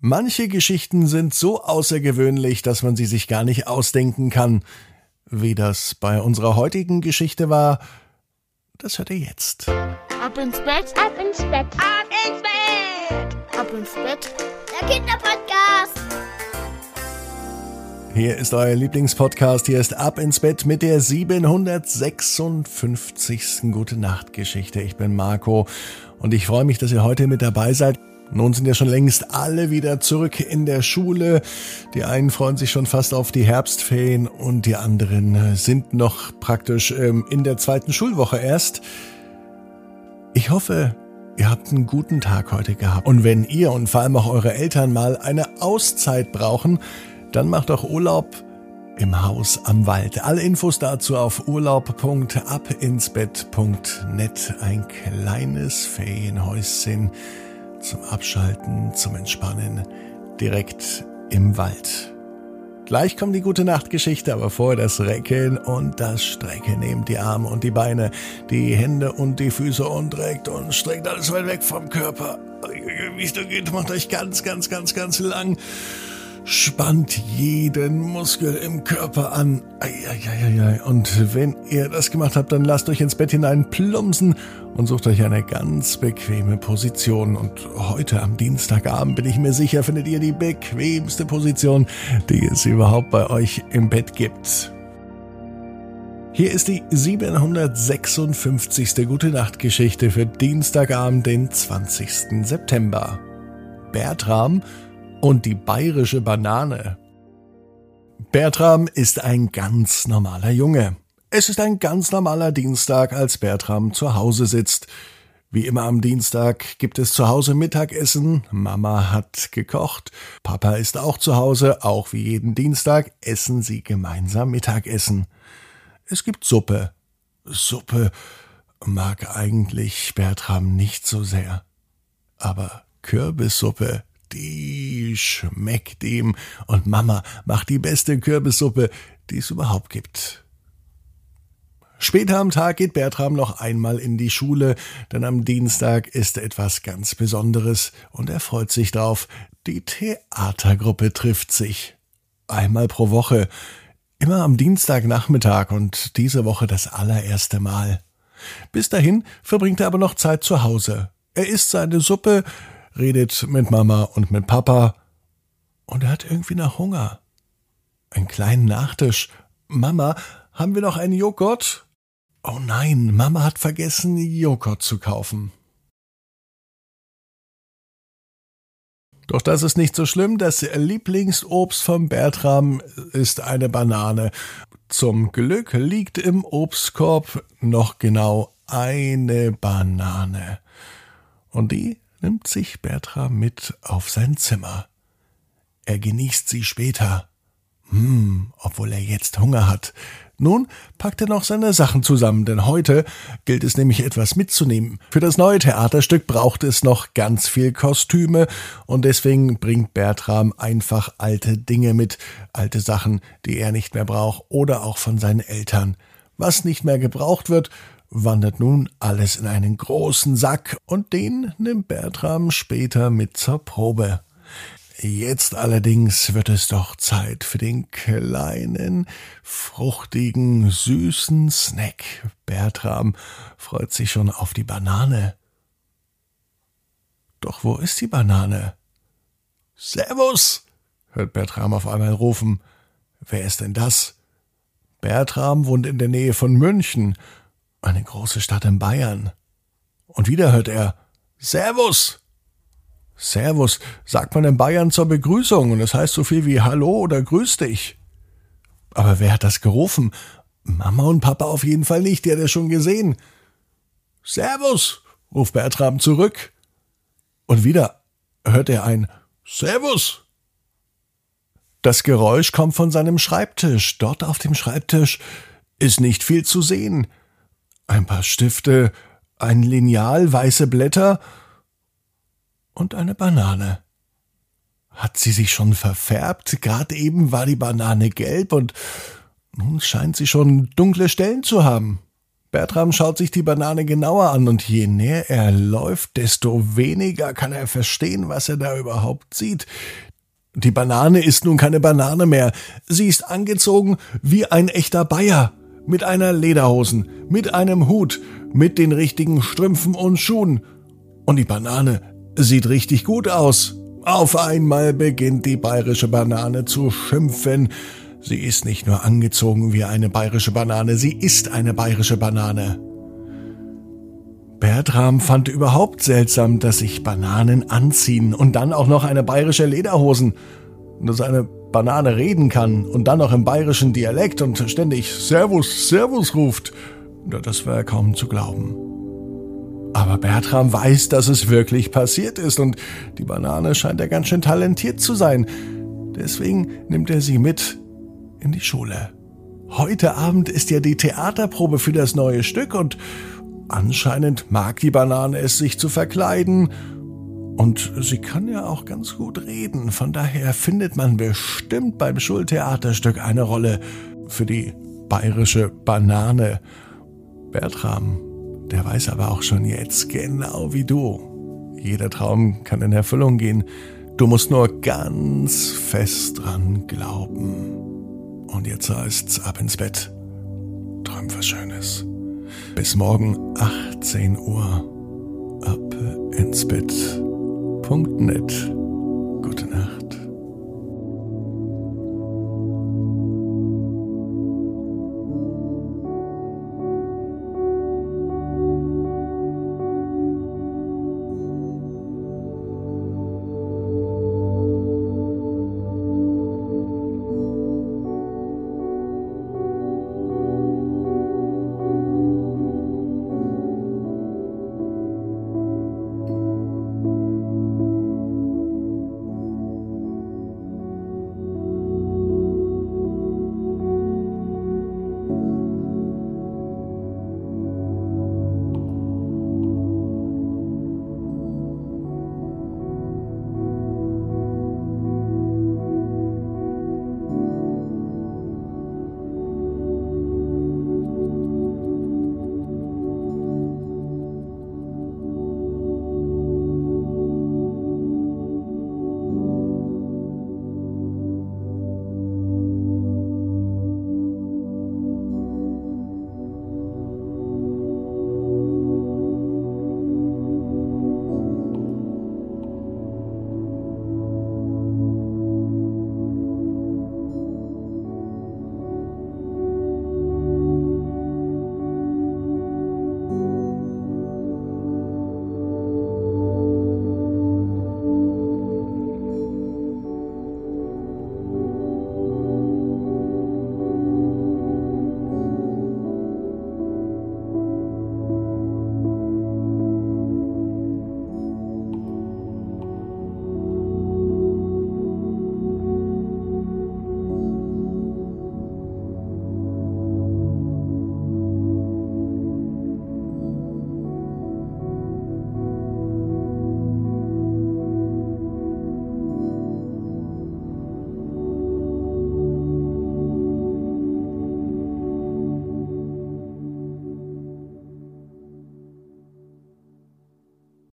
Manche Geschichten sind so außergewöhnlich, dass man sie sich gar nicht ausdenken kann. Wie das bei unserer heutigen Geschichte war, das hört ihr jetzt. Ab ins Bett, ab ins Bett, ab ins Bett, ab ins Bett. Der Kinderpodcast. Hier ist euer Lieblingspodcast. Hier ist Ab ins Bett mit der 756. Gute Nacht Geschichte. Ich bin Marco und ich freue mich, dass ihr heute mit dabei seid. Nun sind ja schon längst alle wieder zurück in der Schule. Die einen freuen sich schon fast auf die Herbstferien und die anderen sind noch praktisch ähm, in der zweiten Schulwoche erst. Ich hoffe, ihr habt einen guten Tag heute gehabt. Und wenn ihr und vor allem auch eure Eltern mal eine Auszeit brauchen, dann macht doch Urlaub im Haus am Wald. Alle Infos dazu auf urlaub.abinsbett.net. Ein kleines Ferienhäuschen zum Abschalten, zum Entspannen, direkt im Wald. Gleich kommt die gute Nachtgeschichte, aber vorher das Recken und das Strecken. Nehmt die Arme und die Beine, die Hände und die Füße und reckt und streckt alles weit weg vom Körper. Wie es da geht, macht euch ganz, ganz, ganz, ganz lang. Spannt jeden Muskel im Körper an. Eieieiei. Und wenn ihr das gemacht habt, dann lasst euch ins Bett hinein plumpsen und sucht euch eine ganz bequeme Position. Und heute am Dienstagabend bin ich mir sicher, findet ihr die bequemste Position, die es überhaupt bei euch im Bett gibt. Hier ist die 756. Gute Nacht Geschichte für Dienstagabend, den 20. September. Bertram und die bayerische Banane. Bertram ist ein ganz normaler Junge. Es ist ein ganz normaler Dienstag, als Bertram zu Hause sitzt. Wie immer am Dienstag gibt es zu Hause Mittagessen, Mama hat gekocht, Papa ist auch zu Hause, auch wie jeden Dienstag essen sie gemeinsam Mittagessen. Es gibt Suppe. Suppe mag eigentlich Bertram nicht so sehr. Aber Kürbissuppe, die schmeckt ihm und Mama macht die beste Kürbissuppe, die es überhaupt gibt. Später am Tag geht Bertram noch einmal in die Schule, denn am Dienstag ist etwas ganz Besonderes und er freut sich drauf. Die Theatergruppe trifft sich. Einmal pro Woche. Immer am Dienstagnachmittag und diese Woche das allererste Mal. Bis dahin verbringt er aber noch Zeit zu Hause. Er isst seine Suppe, redet mit Mama und mit Papa und er hat irgendwie nach Hunger. Einen kleinen Nachtisch. Mama, haben wir noch einen Joghurt? Oh nein, Mama hat vergessen, Joghurt zu kaufen. Doch das ist nicht so schlimm. Das Lieblingsobst von Bertram ist eine Banane. Zum Glück liegt im Obstkorb noch genau eine Banane. Und die nimmt sich Bertram mit auf sein Zimmer. Er genießt sie später. Hm, obwohl er jetzt Hunger hat. Nun packt er noch seine Sachen zusammen, denn heute gilt es nämlich etwas mitzunehmen. Für das neue Theaterstück braucht es noch ganz viel Kostüme und deswegen bringt Bertram einfach alte Dinge mit, alte Sachen, die er nicht mehr braucht oder auch von seinen Eltern. Was nicht mehr gebraucht wird, wandert nun alles in einen großen Sack und den nimmt Bertram später mit zur Probe. Jetzt allerdings wird es doch Zeit für den kleinen, fruchtigen, süßen Snack. Bertram freut sich schon auf die Banane. Doch wo ist die Banane? Servus! hört Bertram auf einmal rufen. Wer ist denn das? Bertram wohnt in der Nähe von München eine große Stadt in Bayern. Und wieder hört er Servus. Servus sagt man in Bayern zur Begrüßung und es das heißt so viel wie Hallo oder Grüß dich. Aber wer hat das gerufen? Mama und Papa auf jeden Fall nicht, die hat er schon gesehen. Servus, ruft Bertram zurück. Und wieder hört er ein Servus. Das Geräusch kommt von seinem Schreibtisch. Dort auf dem Schreibtisch ist nicht viel zu sehen ein paar Stifte, ein Lineal, weiße Blätter und eine Banane. Hat sie sich schon verfärbt? Gerade eben war die Banane gelb und nun scheint sie schon dunkle Stellen zu haben. Bertram schaut sich die Banane genauer an und je näher er läuft, desto weniger kann er verstehen, was er da überhaupt sieht. Die Banane ist nun keine Banane mehr. Sie ist angezogen wie ein echter Bayer. Mit einer Lederhosen, mit einem Hut, mit den richtigen Strümpfen und Schuhen. Und die Banane sieht richtig gut aus. Auf einmal beginnt die bayerische Banane zu schimpfen. Sie ist nicht nur angezogen wie eine bayerische Banane, sie ist eine bayerische Banane. Bertram fand überhaupt seltsam, dass sich Bananen anziehen und dann auch noch eine bayerische Lederhosen. Dass eine Banane reden kann und dann noch im bayerischen Dialekt und ständig Servus, Servus ruft. Das war kaum zu glauben. Aber Bertram weiß, dass es wirklich passiert ist und die Banane scheint er ganz schön talentiert zu sein. Deswegen nimmt er sie mit in die Schule. Heute Abend ist ja die Theaterprobe für das neue Stück und anscheinend mag die Banane es sich zu verkleiden. Und sie kann ja auch ganz gut reden, von daher findet man bestimmt beim Schultheaterstück eine Rolle für die bayerische Banane. Bertram, der weiß aber auch schon jetzt genau wie du. Jeder Traum kann in Erfüllung gehen. Du musst nur ganz fest dran glauben. Und jetzt heißt's ab ins Bett. Träum was Schönes. Bis morgen 18 Uhr. Ab ins Gute Nacht.